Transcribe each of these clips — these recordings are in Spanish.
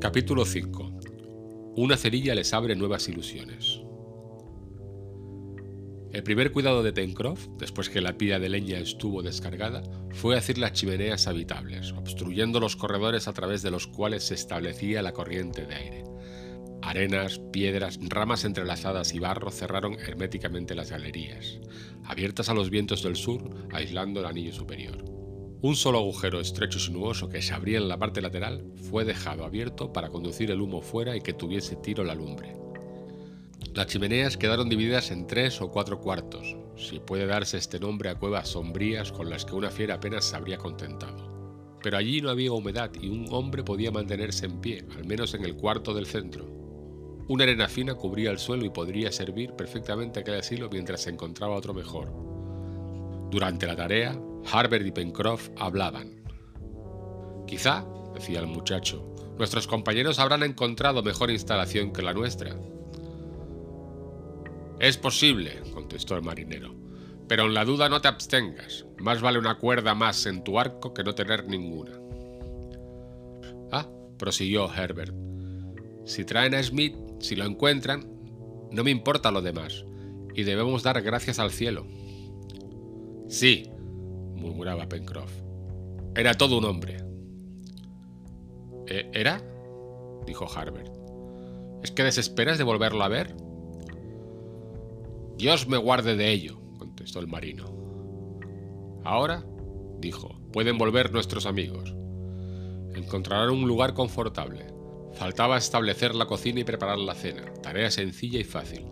Capítulo 5. Una cerilla les abre nuevas ilusiones. El primer cuidado de Pencroff, después que la pila de leña estuvo descargada, fue hacer las chimeneas habitables, obstruyendo los corredores a través de los cuales se establecía la corriente de aire. Arenas, piedras, ramas entrelazadas y barro cerraron herméticamente las galerías, abiertas a los vientos del sur, aislando el anillo superior. Un solo agujero estrecho y sinuoso que se abría en la parte lateral fue dejado abierto para conducir el humo fuera y que tuviese tiro la lumbre. Las chimeneas quedaron divididas en tres o cuatro cuartos, si puede darse este nombre a cuevas sombrías con las que una fiera apenas se habría contentado. Pero allí no había humedad y un hombre podía mantenerse en pie, al menos en el cuarto del centro. Una arena fina cubría el suelo y podría servir perfectamente aquel asilo mientras se encontraba otro mejor. Durante la tarea, Harbert y Pencroff hablaban. Quizá, decía el muchacho, nuestros compañeros habrán encontrado mejor instalación que la nuestra. Es posible, contestó el marinero, pero en la duda no te abstengas. Más vale una cuerda más en tu arco que no tener ninguna. Ah, prosiguió Herbert. Si traen a Smith, si lo encuentran, no me importa lo demás, y debemos dar gracias al cielo. Sí, murmuraba Pencroff. Era todo un hombre. ¿E-, ¿Era? dijo Harbert. ¿Es que desesperas de volverlo a ver? Dios me guarde de ello, contestó el marino. Ahora, dijo, pueden volver nuestros amigos. Encontrarán un lugar confortable. Faltaba establecer la cocina y preparar la cena, tarea sencilla y fácil.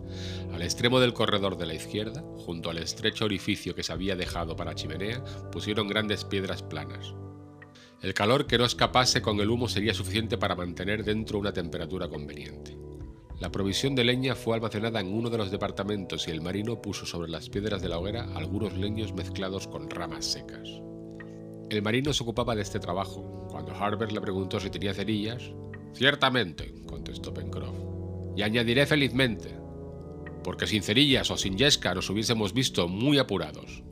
Al extremo del corredor de la izquierda, junto al estrecho orificio que se había dejado para chimenea, pusieron grandes piedras planas. El calor que no escapase con el humo sería suficiente para mantener dentro una temperatura conveniente. La provisión de leña fue almacenada en uno de los departamentos y el marino puso sobre las piedras de la hoguera algunos leños mezclados con ramas secas. El marino se ocupaba de este trabajo. Cuando Harbert le preguntó si tenía cerillas, Ciertamente, contestó Pencroff, y añadiré felizmente, porque sin cerillas o sin yesca nos hubiésemos visto muy apurados.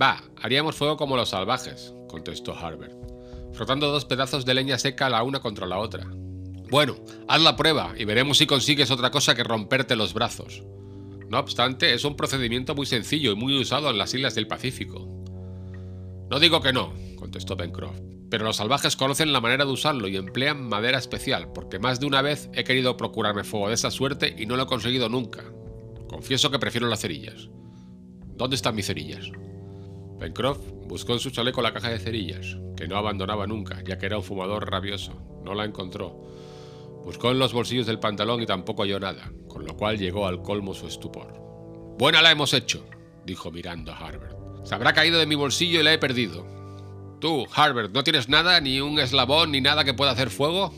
Va, haríamos fuego como los salvajes, contestó Harbert, frotando dos pedazos de leña seca la una contra la otra. Bueno, haz la prueba y veremos si consigues otra cosa que romperte los brazos. No obstante, es un procedimiento muy sencillo y muy usado en las islas del Pacífico. No digo que no, contestó Pencroff, pero los salvajes conocen la manera de usarlo y emplean madera especial, porque más de una vez he querido procurarme fuego de esa suerte y no lo he conseguido nunca. Confieso que prefiero las cerillas. ¿Dónde están mis cerillas? Pencroff buscó en su chaleco la caja de cerillas, que no abandonaba nunca, ya que era un fumador rabioso. No la encontró. Buscó en los bolsillos del pantalón y tampoco halló nada, con lo cual llegó al colmo su estupor. Buena la hemos hecho, dijo mirando a Harbert. Se habrá caído de mi bolsillo y la he perdido. Tú, Harbert, ¿no tienes nada, ni un eslabón, ni nada que pueda hacer fuego?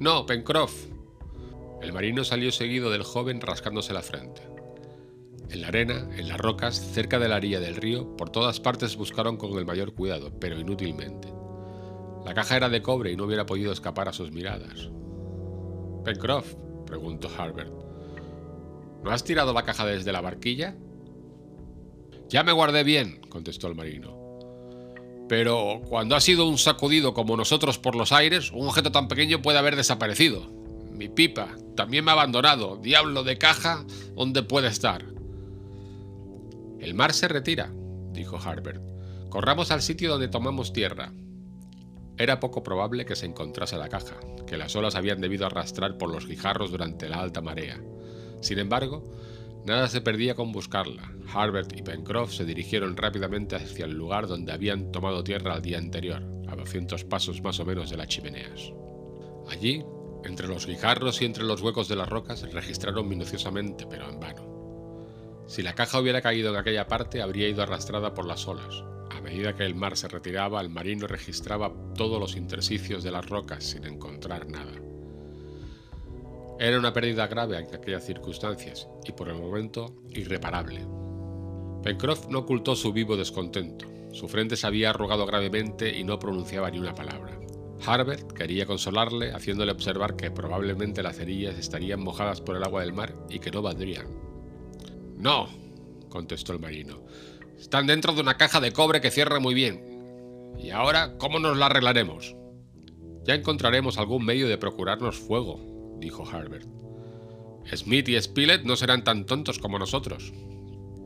No, Pencroff. El marino salió seguido del joven rascándose la frente. En la arena, en las rocas, cerca de la orilla del río, por todas partes buscaron con el mayor cuidado, pero inútilmente. La caja era de cobre y no hubiera podido escapar a sus miradas. Pencroff, preguntó Harbert, ¿no has tirado la caja desde la barquilla? Ya me guardé bien, contestó el marino. Pero cuando ha sido un sacudido como nosotros por los aires, un objeto tan pequeño puede haber desaparecido. Mi pipa también me ha abandonado. Diablo de caja, ¿dónde puede estar? El mar se retira, dijo Harbert. Corramos al sitio donde tomamos tierra. Era poco probable que se encontrase la caja, que las olas habían debido arrastrar por los guijarros durante la alta marea. Sin embargo, Nada se perdía con buscarla. Harbert y Pencroff se dirigieron rápidamente hacia el lugar donde habían tomado tierra al día anterior, a 200 pasos más o menos de las chimeneas. Allí, entre los guijarros y entre los huecos de las rocas, registraron minuciosamente, pero en vano. Si la caja hubiera caído en aquella parte, habría ido arrastrada por las olas. A medida que el mar se retiraba, el marino registraba todos los intersticios de las rocas sin encontrar nada. Era una pérdida grave en aquellas circunstancias y por el momento irreparable. Pencroff no ocultó su vivo descontento. Su frente se había arrugado gravemente y no pronunciaba ni una palabra. Harbert quería consolarle haciéndole observar que probablemente las cerillas estarían mojadas por el agua del mar y que no valdrían. No, contestó el marino. Están dentro de una caja de cobre que cierra muy bien. ¿Y ahora cómo nos la arreglaremos? Ya encontraremos algún medio de procurarnos fuego, dijo Harbert. Smith y Spilett no serán tan tontos como nosotros.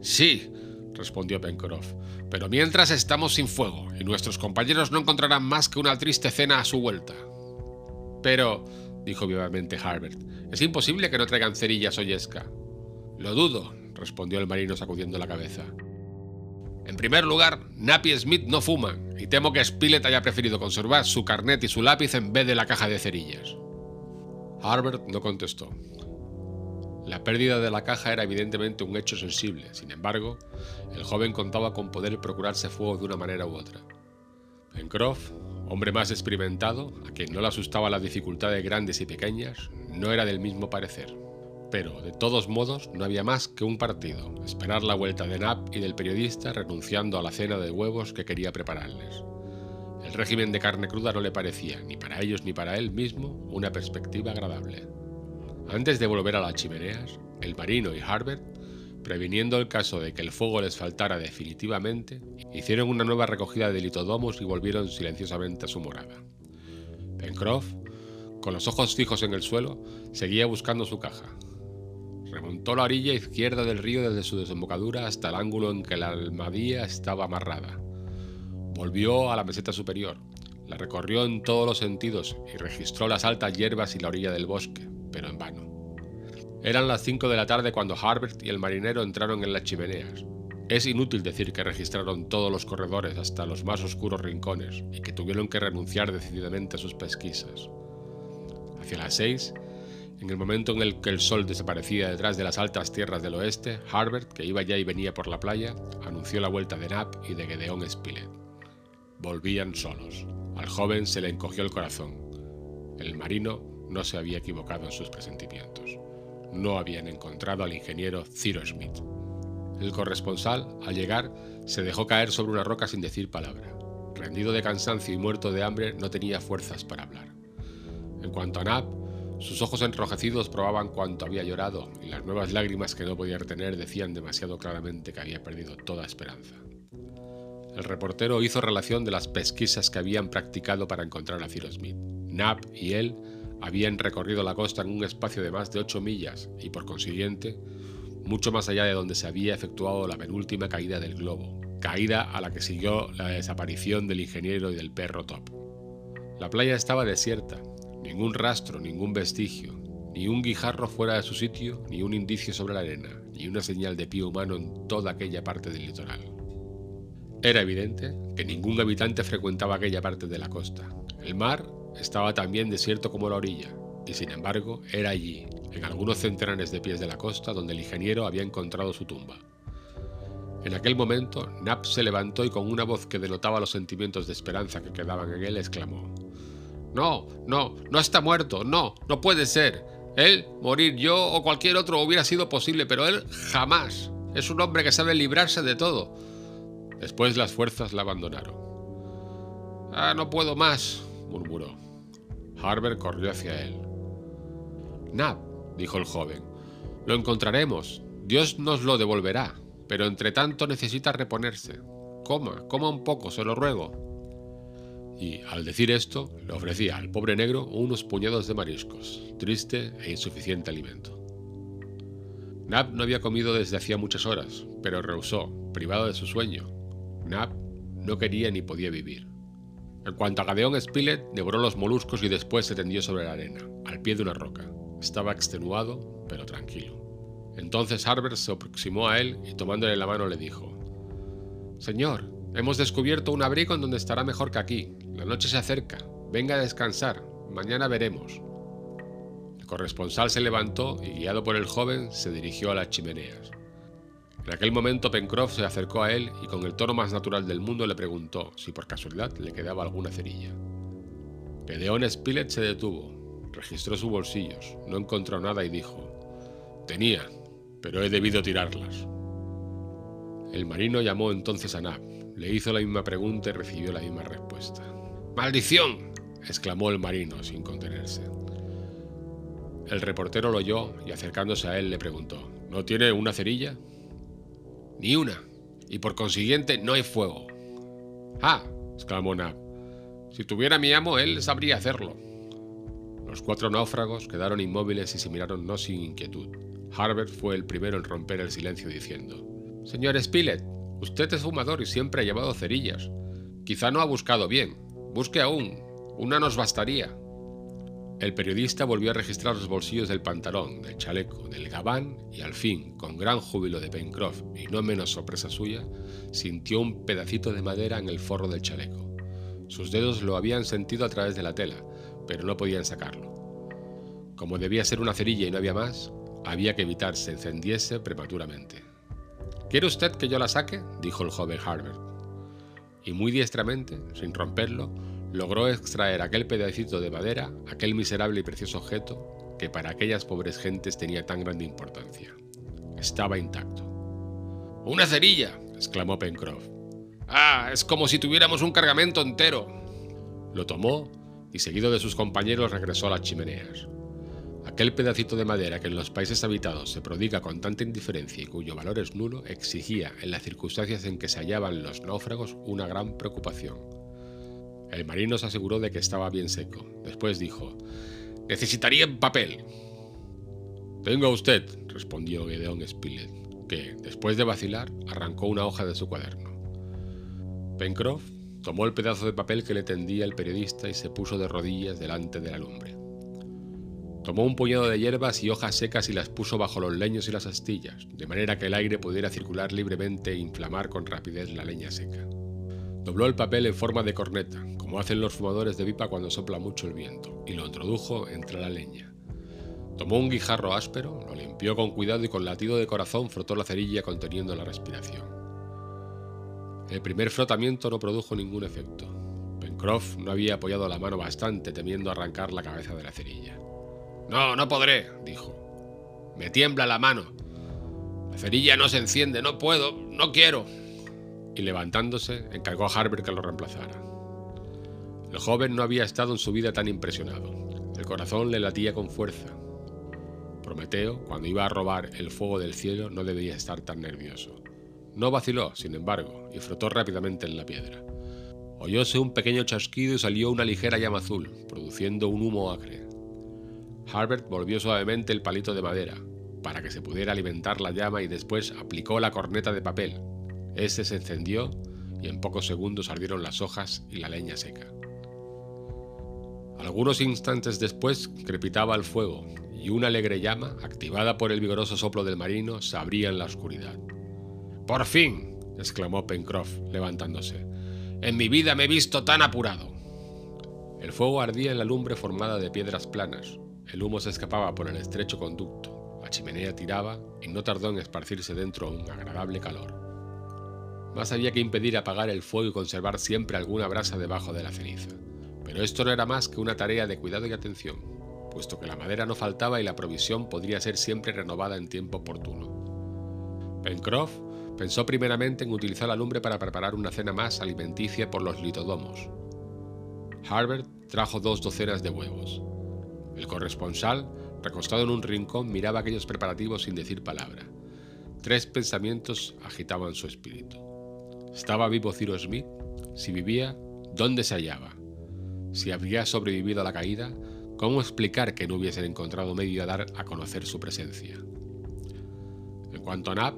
Sí, respondió Pencroff, pero mientras estamos sin fuego y nuestros compañeros no encontrarán más que una triste cena a su vuelta. Pero, dijo vivamente Harbert, es imposible que no traigan cerillas o yesca. Lo dudo, respondió el marino sacudiendo la cabeza. En primer lugar, Nappy y Smith no fuman, y temo que Spilett haya preferido conservar su carnet y su lápiz en vez de la caja de cerillas. Harbert no contestó. La pérdida de la caja era evidentemente un hecho sensible, sin embargo, el joven contaba con poder procurarse fuego de una manera u otra. Pencroff, hombre más experimentado, a quien no le asustaba las dificultades grandes y pequeñas, no era del mismo parecer. Pero, de todos modos, no había más que un partido, esperar la vuelta de Knapp y del periodista renunciando a la cena de huevos que quería prepararles. El régimen de carne cruda no le parecía, ni para ellos ni para él mismo, una perspectiva agradable. Antes de volver a las chimeneas, el marino y Harbert, previniendo el caso de que el fuego les faltara definitivamente, hicieron una nueva recogida de litodomos y volvieron silenciosamente a su morada. Pencroff, con los ojos fijos en el suelo, seguía buscando su caja. Remontó la orilla izquierda del río desde su desembocadura hasta el ángulo en que la almadía estaba amarrada. Volvió a la meseta superior, la recorrió en todos los sentidos y registró las altas hierbas y la orilla del bosque, pero en vano. Eran las cinco de la tarde cuando Harbert y el marinero entraron en las chimeneas. Es inútil decir que registraron todos los corredores hasta los más oscuros rincones y que tuvieron que renunciar decididamente a sus pesquisas. Hacia las seis, en el momento en el que el sol desaparecía detrás de las altas tierras del oeste, Harbert, que iba ya y venía por la playa, anunció la vuelta de Knapp y de Gedeón Spilett. Volvían solos. Al joven se le encogió el corazón. El marino no se había equivocado en sus presentimientos. No habían encontrado al ingeniero Ciro Smith. El corresponsal, al llegar, se dejó caer sobre una roca sin decir palabra. Rendido de cansancio y muerto de hambre, no tenía fuerzas para hablar. En cuanto a Nab, sus ojos enrojecidos probaban cuánto había llorado y las nuevas lágrimas que no podía retener decían demasiado claramente que había perdido toda esperanza. El reportero hizo relación de las pesquisas que habían practicado para encontrar a Ciro Smith. Nab y él habían recorrido la costa en un espacio de más de 8 millas y por consiguiente mucho más allá de donde se había efectuado la penúltima caída del globo, caída a la que siguió la desaparición del ingeniero y del perro Top. La playa estaba desierta, ningún rastro, ningún vestigio, ni un guijarro fuera de su sitio, ni un indicio sobre la arena, ni una señal de pie humano en toda aquella parte del litoral. Era evidente que ningún habitante frecuentaba aquella parte de la costa. El mar estaba también desierto como la orilla, y sin embargo era allí, en algunos centenares de pies de la costa, donde el ingeniero había encontrado su tumba. En aquel momento, Knapp se levantó y con una voz que denotaba los sentimientos de esperanza que quedaban en él, exclamó: No, no, no está muerto, no, no puede ser. Él, morir yo o cualquier otro hubiera sido posible, pero él jamás. Es un hombre que sabe librarse de todo. Después las fuerzas la abandonaron. Ah, no puedo más, murmuró. Harbert corrió hacia él. Nab, dijo el joven, lo encontraremos. Dios nos lo devolverá, pero entre tanto necesita reponerse. Coma, coma un poco, se lo ruego. Y al decir esto, le ofrecía al pobre negro unos puñados de mariscos, triste e insuficiente alimento. Nab no había comido desde hacía muchas horas, pero rehusó, privado de su sueño. Nab no quería ni podía vivir. En cuanto a Gadeón Spilett, devoró los moluscos y después se tendió sobre la arena, al pie de una roca. Estaba extenuado, pero tranquilo. Entonces Harbert se aproximó a él y tomándole la mano le dijo: Señor, hemos descubierto un abrigo en donde estará mejor que aquí. La noche se acerca. Venga a descansar. Mañana veremos. El corresponsal se levantó y, guiado por el joven, se dirigió a las chimeneas. En aquel momento Pencroff se acercó a él y con el tono más natural del mundo le preguntó si por casualidad le quedaba alguna cerilla. Gedeón Spilett se detuvo, registró sus bolsillos, no encontró nada y dijo, Tenía, pero he debido tirarlas. El marino llamó entonces a Nab, le hizo la misma pregunta y recibió la misma respuesta. ¡Maldición! exclamó el marino sin contenerse. El reportero lo oyó y acercándose a él le preguntó, ¿No tiene una cerilla? Ni una. Y por consiguiente no hay fuego. ¡Ah! exclamó Nab. Si tuviera mi amo, él sabría hacerlo. Los cuatro náufragos quedaron inmóviles y se miraron no sin inquietud. Harbert fue el primero en romper el silencio diciendo: Señor Spilett, usted es fumador y siempre ha llevado cerillas. Quizá no ha buscado bien. Busque aún. Una nos bastaría. El periodista volvió a registrar los bolsillos del pantalón, del chaleco, del gabán y al fin, con gran júbilo de Pencroff y no menos sorpresa suya, sintió un pedacito de madera en el forro del chaleco. Sus dedos lo habían sentido a través de la tela, pero no podían sacarlo. Como debía ser una cerilla y no había más, había que evitar se encendiese prematuramente. ¿Quiere usted que yo la saque? dijo el joven Harbert. Y muy diestramente, sin romperlo, logró extraer aquel pedacito de madera, aquel miserable y precioso objeto que para aquellas pobres gentes tenía tan grande importancia. Estaba intacto. ¡Una cerilla! exclamó Pencroff. ¡Ah! Es como si tuviéramos un cargamento entero. Lo tomó y seguido de sus compañeros regresó a las chimeneas. Aquel pedacito de madera que en los países habitados se prodiga con tanta indiferencia y cuyo valor es nulo, exigía, en las circunstancias en que se hallaban los náufragos, una gran preocupación. El marino se aseguró de que estaba bien seco. Después dijo, Necesitaría papel. Tenga usted, respondió Gedeón Spilett, que, después de vacilar, arrancó una hoja de su cuaderno. Pencroff tomó el pedazo de papel que le tendía el periodista y se puso de rodillas delante de la lumbre. Tomó un puñado de hierbas y hojas secas y las puso bajo los leños y las astillas, de manera que el aire pudiera circular libremente e inflamar con rapidez la leña seca. Dobló el papel en forma de corneta, como hacen los fumadores de pipa cuando sopla mucho el viento, y lo introdujo entre la leña. Tomó un guijarro áspero, lo limpió con cuidado y con latido de corazón frotó la cerilla conteniendo la respiración. El primer frotamiento no produjo ningún efecto. Pencroff no había apoyado la mano bastante temiendo arrancar la cabeza de la cerilla. No, no podré, dijo. Me tiembla la mano. La cerilla no se enciende, no puedo, no quiero y levantándose encargó a Harbert que lo reemplazara. El joven no había estado en su vida tan impresionado. El corazón le latía con fuerza. Prometeo, cuando iba a robar el fuego del cielo, no debía estar tan nervioso. No vaciló, sin embargo, y frotó rápidamente en la piedra. Oyóse un pequeño chasquido y salió una ligera llama azul, produciendo un humo acre. Harbert volvió suavemente el palito de madera, para que se pudiera alimentar la llama y después aplicó la corneta de papel, este se encendió y en pocos segundos ardieron las hojas y la leña seca. Algunos instantes después crepitaba el fuego y una alegre llama, activada por el vigoroso soplo del marino, se abría en la oscuridad. ¡Por fin! exclamó Pencroff, levantándose. En mi vida me he visto tan apurado. El fuego ardía en la lumbre formada de piedras planas. El humo se escapaba por el estrecho conducto. La chimenea tiraba y no tardó en esparcirse dentro un agradable calor. Más había que impedir apagar el fuego y conservar siempre alguna brasa debajo de la ceniza. Pero esto no era más que una tarea de cuidado y atención, puesto que la madera no faltaba y la provisión podría ser siempre renovada en tiempo oportuno. Pencroff pensó primeramente en utilizar la lumbre para preparar una cena más alimenticia por los litodomos. Harbert trajo dos docenas de huevos. El corresponsal, recostado en un rincón, miraba aquellos preparativos sin decir palabra. Tres pensamientos agitaban su espíritu. ¿Estaba vivo Ciro Smith? Si vivía, ¿dónde se hallaba? Si habría sobrevivido a la caída, ¿cómo explicar que no hubiesen encontrado medio de dar a conocer su presencia? En cuanto a Nap,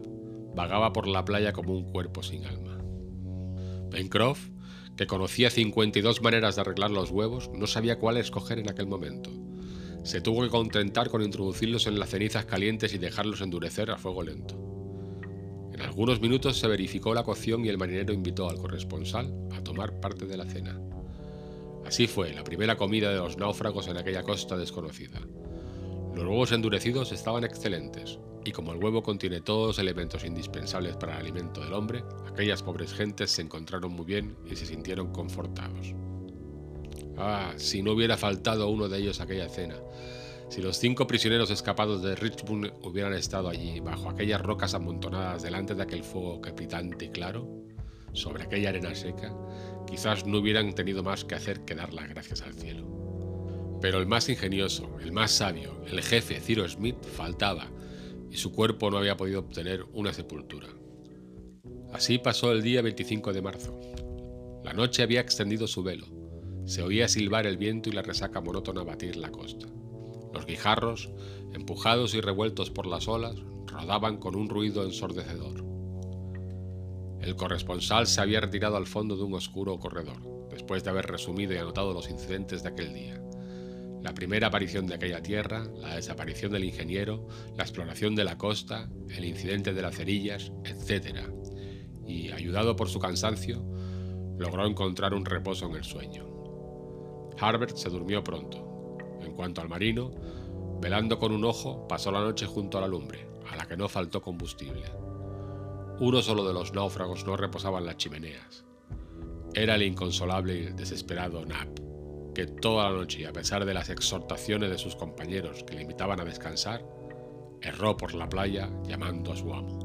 vagaba por la playa como un cuerpo sin alma. Pencroff, que conocía 52 maneras de arreglar los huevos, no sabía cuál escoger en aquel momento. Se tuvo que contentar con introducirlos en las cenizas calientes y dejarlos endurecer a fuego lento. En algunos minutos se verificó la cocción y el marinero invitó al corresponsal a tomar parte de la cena. Así fue la primera comida de los náufragos en aquella costa desconocida. Los huevos endurecidos estaban excelentes, y como el huevo contiene todos los elementos indispensables para el alimento del hombre, aquellas pobres gentes se encontraron muy bien y se sintieron confortados. Ah, si no hubiera faltado uno de ellos aquella cena, si los cinco prisioneros escapados de Richmond hubieran estado allí, bajo aquellas rocas amontonadas delante de aquel fuego capitante y claro, sobre aquella arena seca, quizás no hubieran tenido más que hacer que dar las gracias al cielo. Pero el más ingenioso, el más sabio, el jefe Ciro Smith faltaba, y su cuerpo no había podido obtener una sepultura. Así pasó el día 25 de marzo. La noche había extendido su velo. Se oía silbar el viento y la resaca monótona batir la costa. Los guijarros, empujados y revueltos por las olas, rodaban con un ruido ensordecedor. El corresponsal se había retirado al fondo de un oscuro corredor, después de haber resumido y anotado los incidentes de aquel día. La primera aparición de aquella tierra, la desaparición del ingeniero, la exploración de la costa, el incidente de las cerillas, etc. Y, ayudado por su cansancio, logró encontrar un reposo en el sueño. Harbert se durmió pronto. En cuanto al marino, velando con un ojo, pasó la noche junto a la lumbre, a la que no faltó combustible. Uno solo de los náufragos no reposaba en las chimeneas. Era el inconsolable y desesperado Knapp, que toda la noche, a pesar de las exhortaciones de sus compañeros que le invitaban a descansar, erró por la playa llamando a su amo.